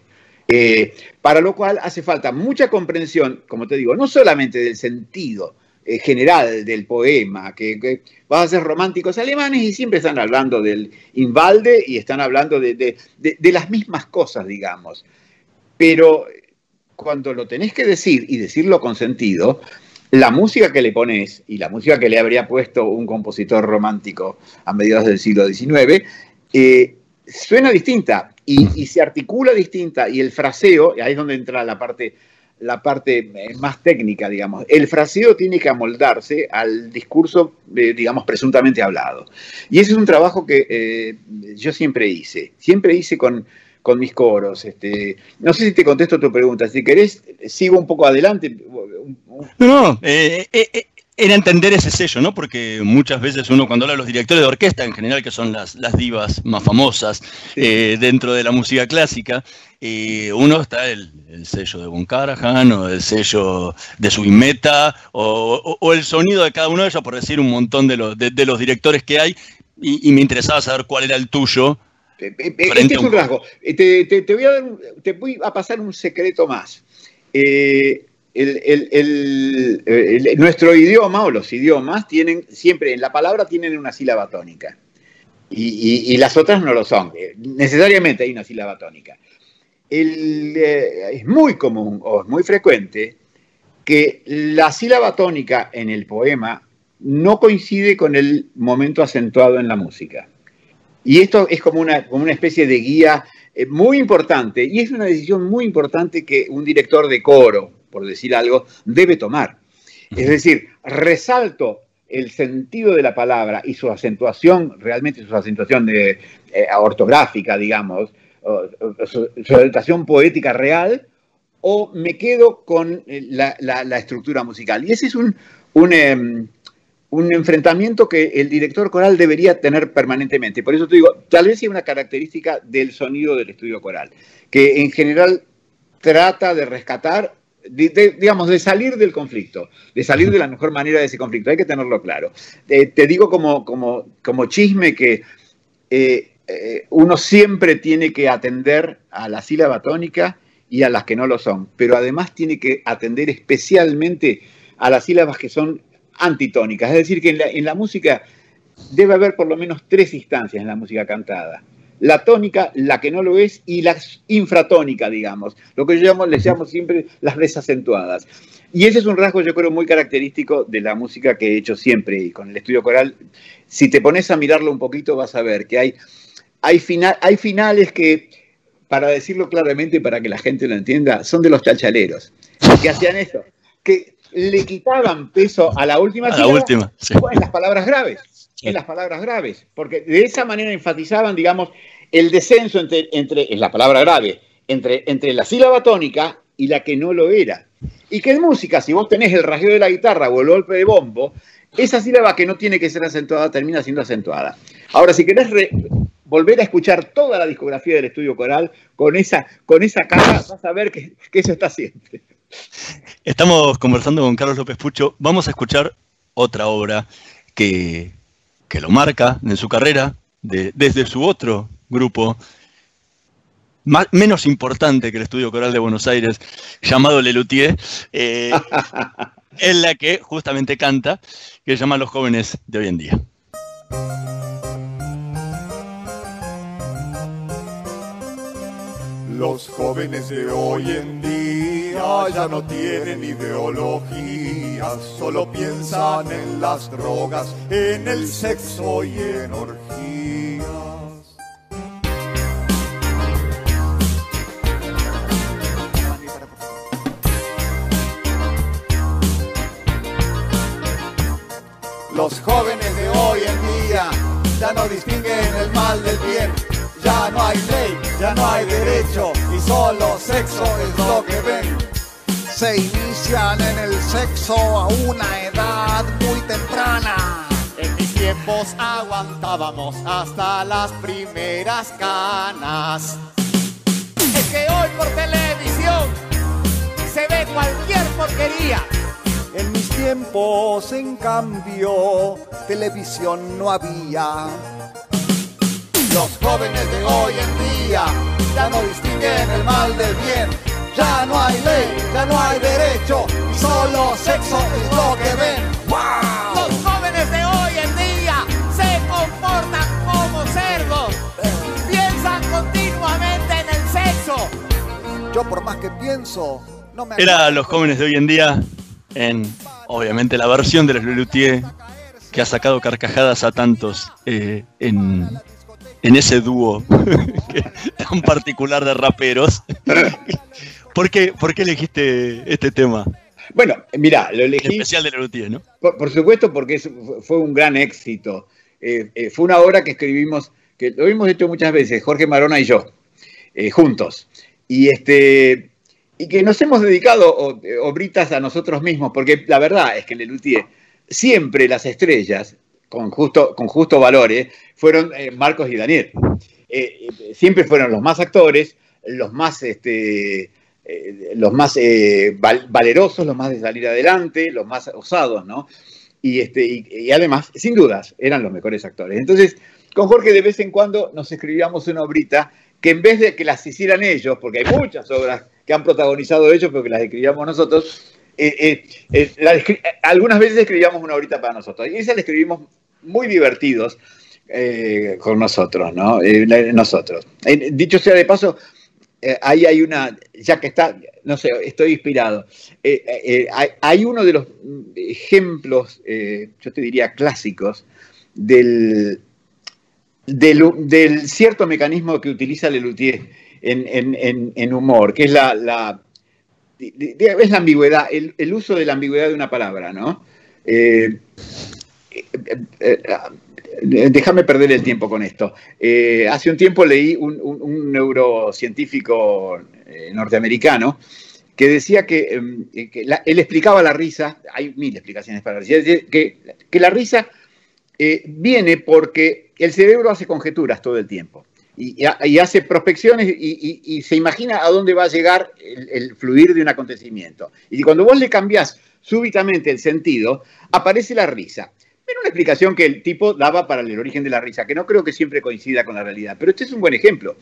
Para lo cual hace falta mucha comprensión, como te digo, no solamente del sentido eh, general del poema, que, que vas a ser románticos alemanes y siempre están hablando del invalde y están hablando de, de- de- las mismas cosas, digamos. Pero cuando lo tenés que decir y decirlo con sentido, la música que le pones y la música que le habría puesto un compositor romántico a mediados del siglo XIX, eh, suena distinta y, y se articula distinta y el fraseo, y ahí es donde entra la parte, la parte eh, más técnica, digamos, el fraseo tiene que amoldarse al discurso, eh, digamos, presuntamente hablado. Y ese es un trabajo que eh, yo siempre hice, siempre hice con, con mis coros. Este, no sé si te contesto tu pregunta, si querés, sigo un poco adelante. No, no, eh, eh, eh, era entender ese sello, ¿no? Porque muchas veces uno cuando habla de los directores de orquesta, en general, que son las, las divas más famosas eh, dentro de la música clásica, eh, uno está el, el sello de Von Karajan, o el sello de Subimeta, o, o- o el sonido de cada uno de ellos, por decir un montón de, los de, de los directores que hay, y, y me interesaba saber cuál era el tuyo. Eh, Este es un- un rasgo. Te, te- te voy a dar te voy a pasar un secreto más. Eh, nuestro idioma o los idiomas tienen siempre, en la palabra tienen una sílaba tónica. Y, las otras no lo son. Eh, Necesariamente hay una sílaba tónica. Eh, es muy común o es muy frecuente que la sílaba tónica en el poema no coincide con el momento acentuado en la música. Y esto es como una, como una especie de guía eh, muy importante, y es una decisión muy importante que un director de coro, por decir algo, debe tomar. Es decir, resalto el sentido de la palabra y su acentuación, realmente su acentuación de, eh, ortográfica, digamos, o- o- su, su acentuación poética real, o me quedo con eh, la, la- la estructura musical. Y ese es un, un, em, un enfrentamiento que el director coral debería tener permanentemente. Por eso te digo, tal vez sea una característica del sonido del estudio coral, que en general trata de rescatar, de- digamos, de salir del conflicto, de salir de la mejor manera de ese conflicto. Hay que tenerlo claro. Eh, te digo como, como, como chisme que eh, eh, uno siempre tiene que atender a la sílaba tónica y a las que no lo son, pero además tiene que atender especialmente a las sílabas que son antitónicas. Es decir, que en la, en la música debe haber por lo menos tres instancias en la música cantada. La tónica, la que no lo es, y la infratónica, digamos, lo que yo les llamo siempre las desacentuadas. Y ese es un rasgo, yo creo, muy característico de la música que he hecho siempre y con el estudio coral. Si te pones a mirarlo un poquito, vas a ver que hay, hay, fina- hay finales que para decirlo claramente, para que la gente lo entienda, son de los chalchaleros, que hacían eso, que le quitaban peso a la última A la sílaba última, sí. en las palabras graves, en las palabras graves, porque de esa manera enfatizaban, digamos, el descenso entre, entre en la palabra grave, entre, entre la sílaba tónica y la que no lo era. Y que en música, si vos tenés el rasgueo de la guitarra o el golpe de bombo, esa sílaba que no tiene que ser acentuada termina siendo acentuada. Ahora, si querés re- volver a escuchar toda la discografía del estudio coral, con esa, con esa cara vas a ver que, que eso está siempre. Estamos conversando con Carlos López Pucho. Vamos a escuchar otra obra que, que lo marca en su carrera, de- desde su otro grupo, más- menos importante que el Estudio Coral de Buenos Aires, llamado Lelutier, eh, en la que justamente canta, que se llama Los jóvenes de hoy en día. Los jóvenes de hoy en día ya no tienen ideologías, solo piensan en las drogas, en el sexo y en orgías. Los jóvenes de hoy en día ya no distinguen el mal del bien. Ya no hay ley, ya no hay derecho y solo sexo es lo que ven. Se inician en el sexo a una edad muy temprana. En mis tiempos aguantábamos hasta las primeras canas. Es que hoy por televisión se ve cualquier porquería. En mis tiempos, en cambio, televisión no había. Los jóvenes de hoy en día ya no distinguen el mal del bien. Ya no hay ley, ya no hay derecho, y solo sexo es lo que ven. Los jóvenes de hoy en día se comportan como cerdos. Piensan continuamente en el sexo. Yo por más que pienso, no me Era Los jóvenes de hoy en día, en obviamente la versión de los Lelutier, que ha sacado carcajadas a tantos eh, en, en ese dúo tan particular de raperos. ¿Por qué, ¿Por qué elegiste este tema? Bueno, mira, lo elegí. Especial de Lelutier, ¿no? Por, por supuesto, porque es- fue un gran éxito. Eh, eh, fue una obra que escribimos, que lo hemos hecho muchas veces, Jorge Marona y yo, eh, juntos. Y, este, y que nos hemos dedicado obritas a nosotros mismos, porque la verdad es que Lelutier siempre las estrellas, con justo, con justo valores, fueron eh, Marcos y Daniel. Eh, eh, siempre fueron los más actores, los más este, eh, los más eh, val- valerosos, los más de salir adelante, los más osados, ¿no? Y, este, y, y además, sin dudas, eran los mejores actores. Entonces, con Jorge de vez en cuando nos escribíamos una obrita que en vez de que las hicieran ellos, porque hay muchas obras que han protagonizado ellos, pero que las escribíamos nosotros, eh, eh, eh, algunas veces escribíamos una obrita para nosotros. Y esa la escribimos muy divertidos con nosotros, ¿no? Nosotros. Dicho sea de paso, ahí hay una, ya que está, no sé, estoy inspirado. Hay, uno de los ejemplos, yo te diría clásicos, del, del, cierto mecanismo que utiliza Lelutier en, en- en- humor, que es la, es la ambigüedad, el, uso de la ambigüedad de una palabra, ¿no? Eh, eh, eh, déjame perder el tiempo con esto. Hace un tiempo leí un, neurocientífico norteamericano que decía que, eh, que él explicaba la risa, hay mil explicaciones para la risa, que, que la risa viene porque el cerebro hace conjeturas todo el tiempo y, hace prospecciones y, se imagina a dónde va a llegar el, fluir de un acontecimiento. Y cuando vos le cambiás súbitamente el sentido, aparece la risa. Era una explicación que el tipo daba para el origen de la risa, que no creo que siempre coincida con la realidad, pero este es un buen ejemplo.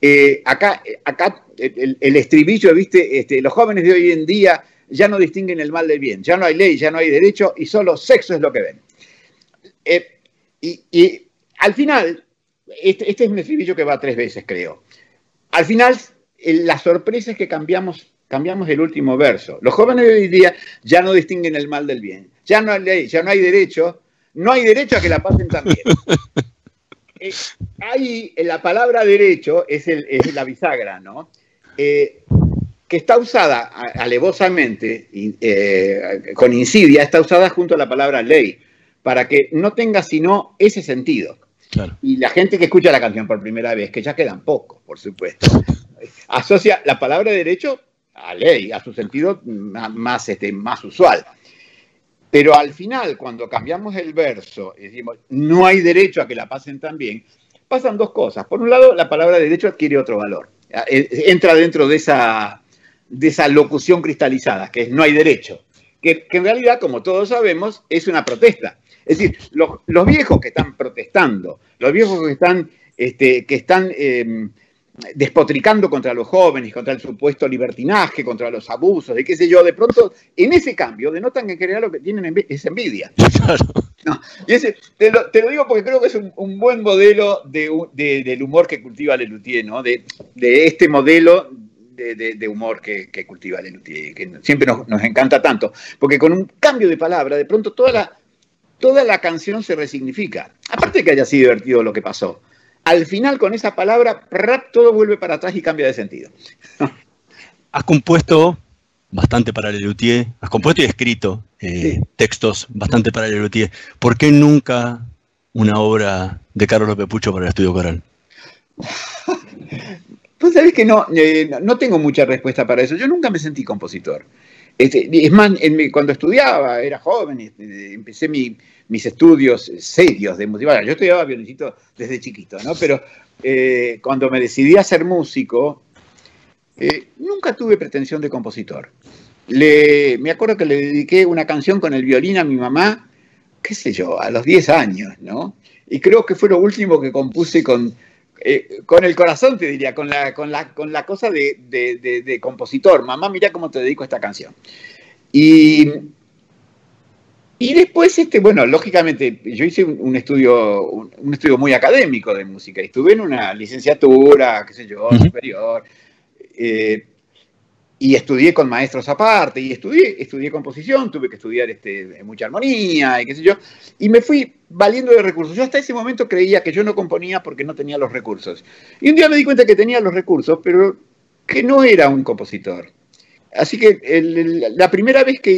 Eh, acá, acá el, el estribillo, viste, este, los jóvenes de hoy en día ya no distinguen el mal del bien, ya no hay ley, ya no hay derecho y solo sexo es lo que ven. Eh, y al final, este, este es un estribillo que va tres veces, creo. Al final, la sorpresa es que cambiamos, cambiamos el último verso. Los jóvenes de hoy día ya no distinguen el mal del bien, ya no hay ley, ya no hay derecho, no hay derecho a que la pasen también. Eh, ahí en la palabra derecho es, el- es la bisagra, ¿no? Eh, que está usada alevosamente, eh, con insidia, está usada junto a la palabra ley, para que no tenga sino ese sentido. Claro. Y la gente que escucha la canción por primera vez, que ya quedan pocos, por supuesto, asocia la palabra derecho a ley, a su sentido más, este, más usual. Pero al final, cuando cambiamos el verso y decimos no hay derecho a que la pasen tan bien, pasan dos cosas. Por un lado, la palabra derecho adquiere otro valor. Eh, Entra dentro de esa, de esa locución cristalizada, que es no hay derecho. Que, que en realidad, como todos sabemos, es una protesta. Es decir, los, los viejos que están protestando, los viejos que están, este, que están eh, despotricando contra los jóvenes, contra el supuesto libertinaje, contra los abusos, de qué sé yo, de pronto, en ese cambio, denotan que en general lo que tienen envi- es envidia. Claro. No, y ese, te, lo, te lo digo porque creo que es un, un buen modelo de, u- de- del humor que cultiva Lelutier, ¿no? De, de este modelo de, de- de humor que, que cultiva Lelutier, que siempre nos, nos encanta tanto, porque con un cambio de palabra, de pronto toda la, toda la canción se resignifica. Aparte de que haya sido divertido lo que pasó. Al final, con esa palabra, rap, todo vuelve para atrás y cambia de sentido. Has compuesto bastante para Lelutier, has compuesto y escrito eh, Sí. textos bastante para Lelutier. ¿Por qué nunca una obra de Carlos López Pucho para el estudio coral? Pues sabés que no, eh, no tengo mucha respuesta para eso. Yo nunca me sentí compositor. Este, es más, cuando estudiaba, era joven, este, empecé mi- mis estudios serios de música. Yo estudiaba violincito desde chiquito, ¿no? Pero eh, cuando me decidí a ser músico, eh, nunca tuve pretensión de compositor. Me acuerdo que le dediqué una canción con el violín a mi mamá, qué sé yo, a los 10 años, ¿no? Y creo que fue lo último que compuse con, eh, con el corazón, te diría, con la, con la, con la cosa de, de- de- de compositor. Mamá, mira cómo te dedico a esta canción. Y, y después, este, bueno, lógicamente, yo hice un, un estudio, un, un estudio muy académico de música. Estuve en una licenciatura, qué sé yo, superior. eh, y estudié con maestros aparte, y estudié, estudié composición, tuve que estudiar este, mucha armonía y qué sé yo, y me fui valiendo de recursos. Yo hasta ese momento creía que yo no componía porque no tenía los recursos. Y un día me di cuenta que tenía los recursos, pero que no era un compositor. Así que el- la primera vez que,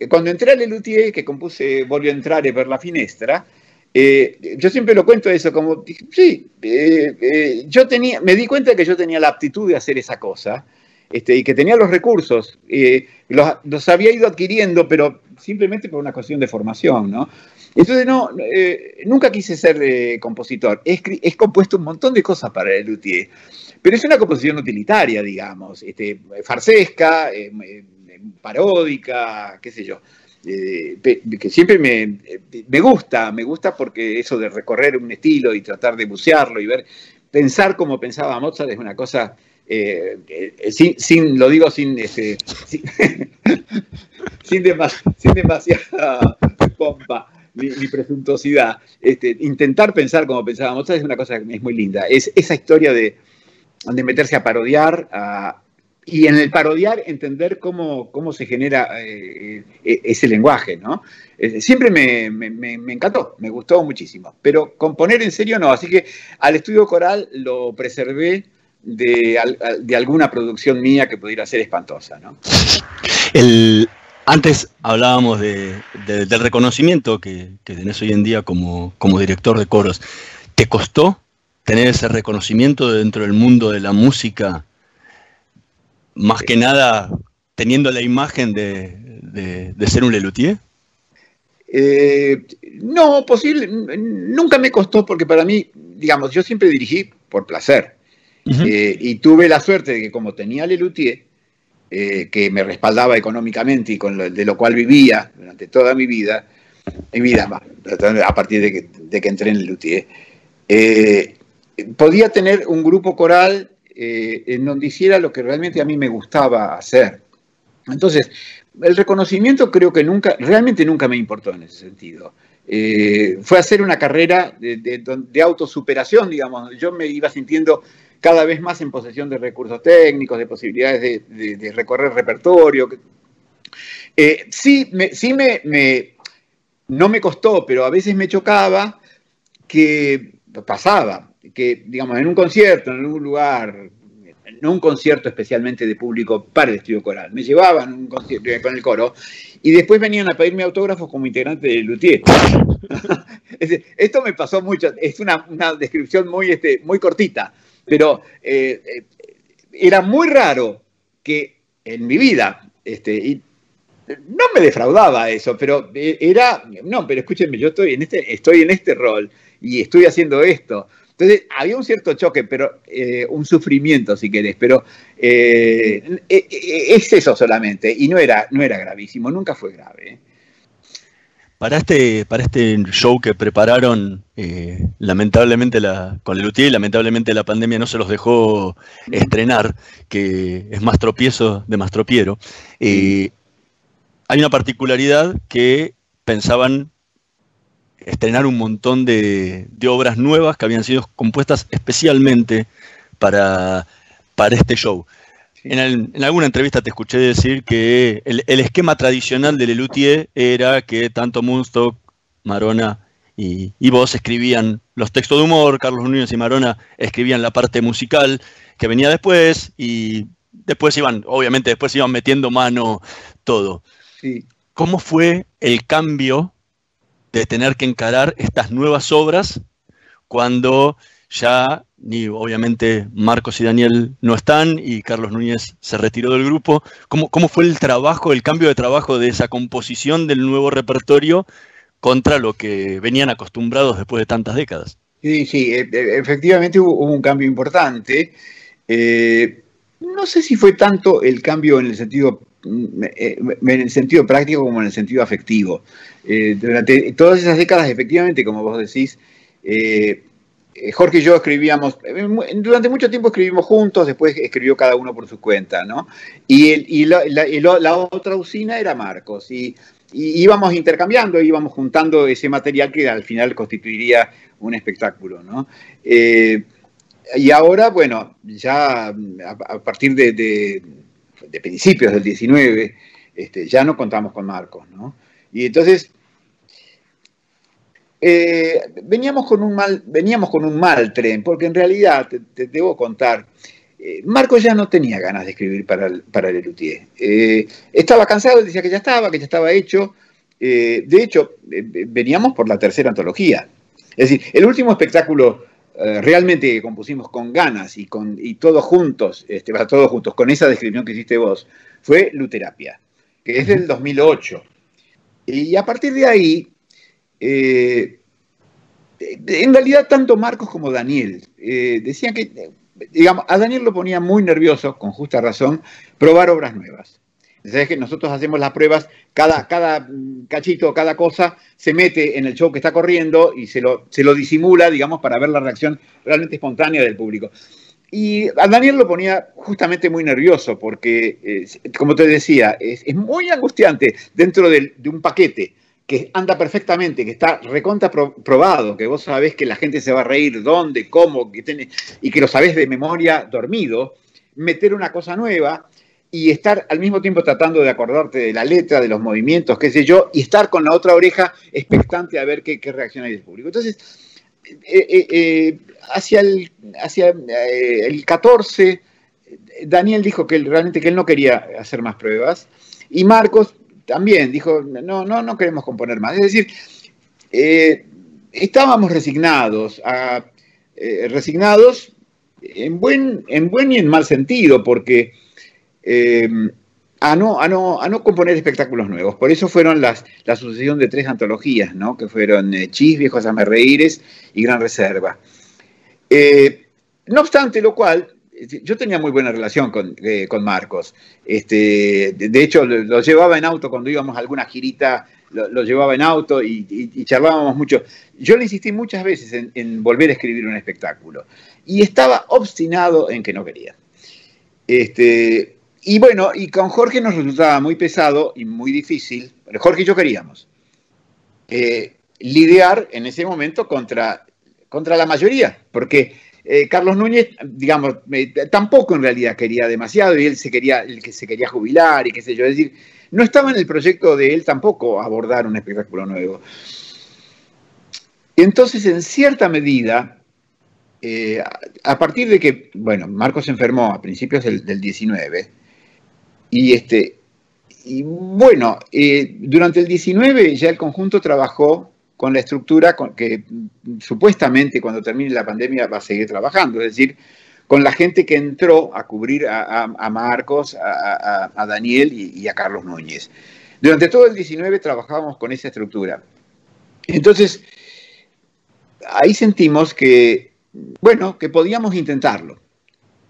eh, cuando entré a Lelutier, que compuse Volvió a entrar per la finestra, eh, yo siempre lo cuento eso, como, sí, eh, eh, yo tenía, me di cuenta que yo tenía la aptitud de hacer esa cosa, este, y que tenía los recursos, eh, los, los había ido adquiriendo, pero simplemente por una cuestión de formación, ¿no? Entonces, no, eh, nunca quise ser eh, compositor. He, he compuesto un montón de cosas para el Luthier, pero es una composición utilitaria, digamos, este, farsesca, eh, paródica, qué sé yo. Eh, que siempre me, eh, me gusta, me gusta porque eso de recorrer un estilo y tratar de bucearlo y ver, pensar como pensaba Mozart es una cosa, eh, eh, sin, sin- lo digo sin, este, sin, sin, demas- sin demasiada pompa ni, presuntuosidad. Este, intentar pensar como pensaba Mozart es una cosa que es muy linda. Es esa historia de, de meterse a parodiar y en el parodiar entender cómo, cómo se genera eh, ese lenguaje, ¿no? Siempre me- me- me encantó, me gustó muchísimo, pero componer en serio no, así que al estudio coral lo preservé de, de alguna producción mía que pudiera ser espantosa, ¿no? El, antes hablábamos de- de- del reconocimiento que, que tenés hoy en día como, como director de coros. ¿Te costó tener ese reconocimiento dentro del mundo de la música? Más que nada teniendo la imagen de, de- de ser un lelutier. Eh, no, posible, nunca me costó porque para mí, digamos, yo siempre dirigí por placer. Eh, y tuve la suerte de que como tenía Lelutier, eh, que me respaldaba económicamente y con de lo cual vivía durante toda mi vida, mi vida va, a partir de que, de que entré en Lelutier, eh, podía tener un grupo coral eh, en donde hiciera lo que realmente a mí me gustaba hacer. Entonces, el reconocimiento creo que nunca, realmente nunca me importó en ese sentido. Eh, fue hacer una carrera de, de- de autosuperación, digamos. Yo me iba sintiendo cada vez más en posesión de recursos técnicos, de posibilidades de, recorrer repertorio. Eh, sí, me, sí me, no me costó, pero a veces me chocaba que pasaba, que digamos, en un concierto, en algún lugar, no un concierto especialmente de público para el estudio coral, me llevaban un concierto con el coro y después venían a pedirme autógrafos como integrante de Luthier. Esto me pasó mucho, es una, una descripción muy, este, muy cortita, pero eh, eh, era muy raro que en mi vida, este, no me defraudaba eso, pero eh, era, no, pero escúchenme, yo estoy en este, estoy en este rol y estoy haciendo esto. Entonces, había un cierto choque, pero un sufrimiento, si querés, pero eh, es eso solamente, y no era, no era gravísimo, nunca fue grave. Para este, para este show que prepararon, lamentablemente la, con Lelutier, lamentablemente la pandemia no se los dejó estrenar, que es más tropiezo de más tropiero hay una particularidad que pensaban estrenar un montón de, obras nuevas que habían sido compuestas especialmente para, para este show. En, alguna entrevista te escuché decir que el, esquema tradicional de Lelutier era que tanto Munstock, Marona y, vos escribían los textos de humor, Carlos Núñez y Marona escribían la parte musical que venía después y después iban, obviamente después iban metiendo mano todo. ¿Cómo fue el cambio de tener que encarar estas nuevas obras cuando ya, ni obviamente Marcos y Daniel no están y Carlos Núñez se retiró del grupo? ¿Cómo, cómo fue el trabajo, el cambio de trabajo de esa composición del nuevo repertorio contra lo que venían acostumbrados después de tantas décadas? Sí, sí, e, e, efectivamente hubo, un cambio importante. Eh, no sé si fue tanto el cambio en el sentido eh, en el sentido práctico como en el sentido afectivo. Eh, durante todas esas décadas, efectivamente, como vos decís, eh, Jorge y yo escribíamos, durante mucho tiempo escribimos juntos, después escribió cada uno por su cuenta, ¿no? Y, la, otra usina era Marcos, y, íbamos intercambiando, íbamos juntando ese material que al final constituiría un espectáculo, ¿no? y ahora, bueno, ya a, partir de de principios del 19, este, ya no contamos con Marcos, ¿no? Y entonces eh, veníamos, con un mal, veníamos con un mal tren, porque en realidad, te, debo contar, eh, Marcos ya no tenía ganas de escribir para, para Lelutier. Eh, estaba cansado, decía que ya estaba, que ya estaba hecho. de hecho, veníamos por la tercera antología. Es decir, el último espectáculo eh, realmente compusimos con ganas y, con, y todos juntos, este, todos juntos, con esa descripción que hiciste vos, fue Luterapia, que es del 2008. Y a partir de ahí, eh, en realidad tanto Marcos como Daniel eh, decían que, digamos, a Daniel lo ponía muy nervioso, con justa razón, probar obras nuevas. Sabes que nosotros hacemos las pruebas, cada, cada cachito, cada cosa se mete en el show que está corriendo y se lo, se lo disimula, digamos, para ver la reacción realmente espontánea del público. Y a Daniel lo ponía justamente muy nervioso porque, eh, como te decía, es, muy angustiante dentro de, un paquete que anda perfectamente, que está recontra probado, que vos sabés que la gente se va a reír, dónde, cómo, que y que lo sabés de memoria dormido, meter una cosa nueva y estar al mismo tiempo tratando de acordarte de la letra, de los movimientos, qué sé yo, y estar con la otra oreja expectante a ver qué, qué reacción hay del público. Entonces, eh, eh, eh, hacia, el, hacia el 14, Daniel dijo que realmente que él no quería hacer más pruebas, y Marcos también dijo, no, no, no queremos componer más. Es decir, estábamos resignados, resignados en buen, en buen y en mal sentido, porque eh, a, no, a, no, a no componer espectáculos nuevos. Por eso fueron las, la sucesión de tres antologías, ¿no? que fueron eh, Chis, Viejos Amerreíres y Gran Reserva. Eh, no obstante lo cual, yo tenía muy buena relación con, con Marcos. Este, de, hecho, lo, llevaba en auto cuando íbamos a alguna girita, lo, llevaba en auto y, charlábamos mucho. Yo le insistí muchas veces en, en, volver a escribir un espectáculo y estaba obstinado en que no quería. Este, y bueno, y con Jorge nos resultaba muy pesado y muy difícil. Jorge y yo queríamos eh, lidiar en ese momento contra, contra la mayoría, porque eh, Carlos Núñez, digamos, tampoco en realidad quería demasiado y él se quería, el que se quería jubilar y qué sé yo. Es decir, no estaba en el proyecto de él tampoco abordar un espectáculo nuevo. Entonces, en cierta medida, eh, a partir de que, bueno, Marcos se enfermó a principios del, del 19, y este, y bueno, eh, durante el 19 ya el conjunto trabajó con la estructura que supuestamente cuando termine la pandemia va a seguir trabajando, es decir, con la gente que entró a cubrir a, Marcos, a Daniel y, y a Carlos Núñez. Durante todo el 19 trabajábamos con esa estructura. Entonces, ahí sentimos que, bueno, que podíamos intentarlo.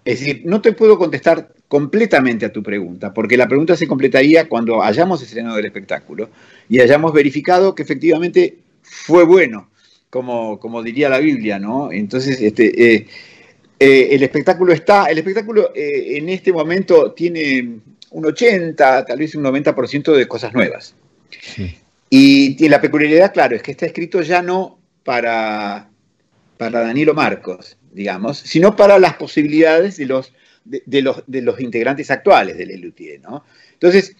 Es decir, no te puedo contestar completamente a tu pregunta, porque la pregunta se completaría cuando hayamos estrenado el espectáculo y hayamos verificado que efectivamente fue bueno, como, como diría la Biblia, ¿no? Entonces, este, eh, eh, el espectáculo está, el espectáculo eh, en este momento tiene un 80, tal vez un 90% de cosas nuevas. Y, y la peculiaridad, claro, es que está escrito ya no para, para Danilo Marcos, digamos, sino para las posibilidades de los, de, de los, de los integrantes actuales del Elutier, ¿no? Entonces,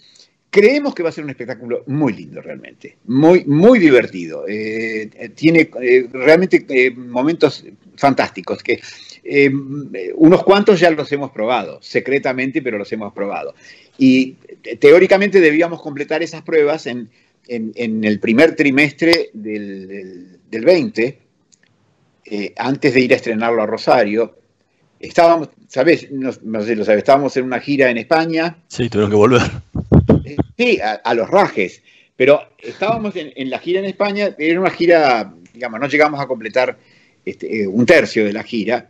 creemos que va a ser un espectáculo muy lindo realmente, muy, muy divertido. Eh, eh, tiene eh, realmente momentos fantásticos que unos cuantos ya los hemos probado, secretamente, pero los hemos probado. Y teóricamente debíamos completar esas pruebas en, en- el primer trimestre del, del- del 20, eh, antes de ir a estrenarlo a Rosario. Estábamos, ¿sabes? No, no sé lo sabes, estábamos en una gira en España, Sí, tuvieron que volver. Sí, a, los rajes, pero estábamos en, en la gira en España, era una gira, digamos, no llegamos a completar este, eh, un tercio de la gira,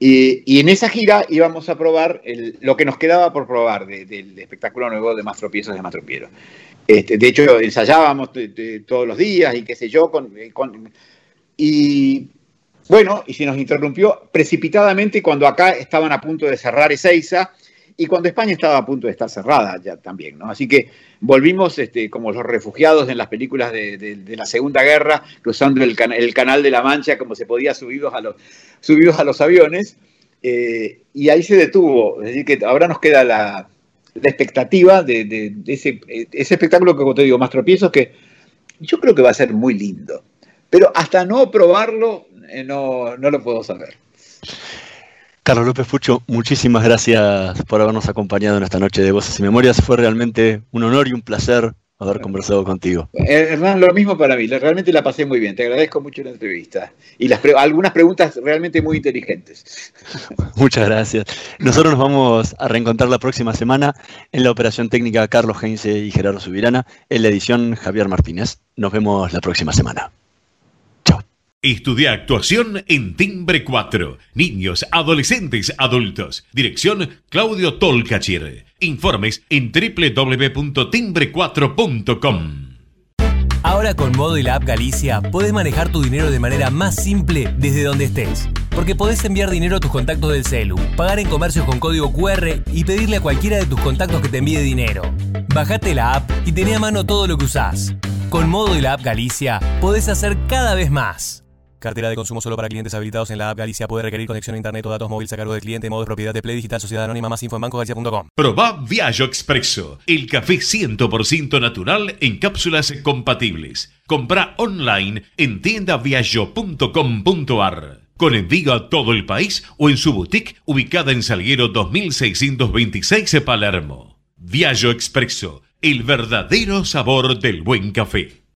y, y en esa gira íbamos a probar lo que nos quedaba por probar de- del espectáculo nuevo de Más Tropiezos de Mastropiero. Este, de hecho, ensayábamos todos los días y qué sé yo, eh, con- y bueno, y se nos interrumpió precipitadamente cuando acá estaban a punto de cerrar Ezeiza y cuando España estaba a punto de estar cerrada ya también, ¿no? Así que volvimos este, como los refugiados en las películas de, la Segunda Guerra, cruzando el, cana- el Canal de la Mancha como se podía subidos a los, subidos a los aviones, eh, y ahí se detuvo. Es decir, que ahora nos queda la, la expectativa de ese, ese espectáculo que, como te digo, más tropiezos, que yo creo que va a ser muy lindo. Pero hasta no probarlo, eh, no, no lo puedo saber. Carlos López Pucho, muchísimas gracias por habernos acompañado en esta noche de Voces y Memorias. Fue realmente un honor y un placer haber conversado contigo. Eh, Hernán, lo mismo para mí. Realmente la pasé muy bien. Te agradezco mucho la entrevista. Y las pre- algunas preguntas realmente muy inteligentes. Muchas gracias. Nosotros nos vamos a reencontrar la próxima semana en la operación técnica Carlos Heinze y Gerardo Subirana, en la edición Javier Martínez. Nos vemos la próxima semana. Estudia actuación en Timbre 4. Niños, adolescentes, adultos. Dirección Claudio Tolcachir. Informes en www.timbre4.com. Ahora con Modo y la app Galicia podés manejar tu dinero de manera más simple desde donde estés. Porque podés enviar dinero a tus contactos del celu, pagar en comercios con código QR y pedirle a cualquiera de tus contactos que te envíe dinero. Bajate la app y tené a mano todo lo que usás. Con Modo y la app Galicia podés hacer cada vez más. Cartera de consumo solo para clientes habilitados en la app Galicia puede requerir conexión a internet o datos móviles a cargo del cliente. Modo de propiedad de Play Digital Sociedad Anónima más info en bancogalicia.com. Probá Viaggio Expresso, el café 100% natural en cápsulas compatibles. Comprá online en tiendaviaggio.com.ar. Con envío a todo el país o en su boutique ubicada en Salguero 2626 Palermo. Viaggio Expresso, el verdadero sabor del buen café.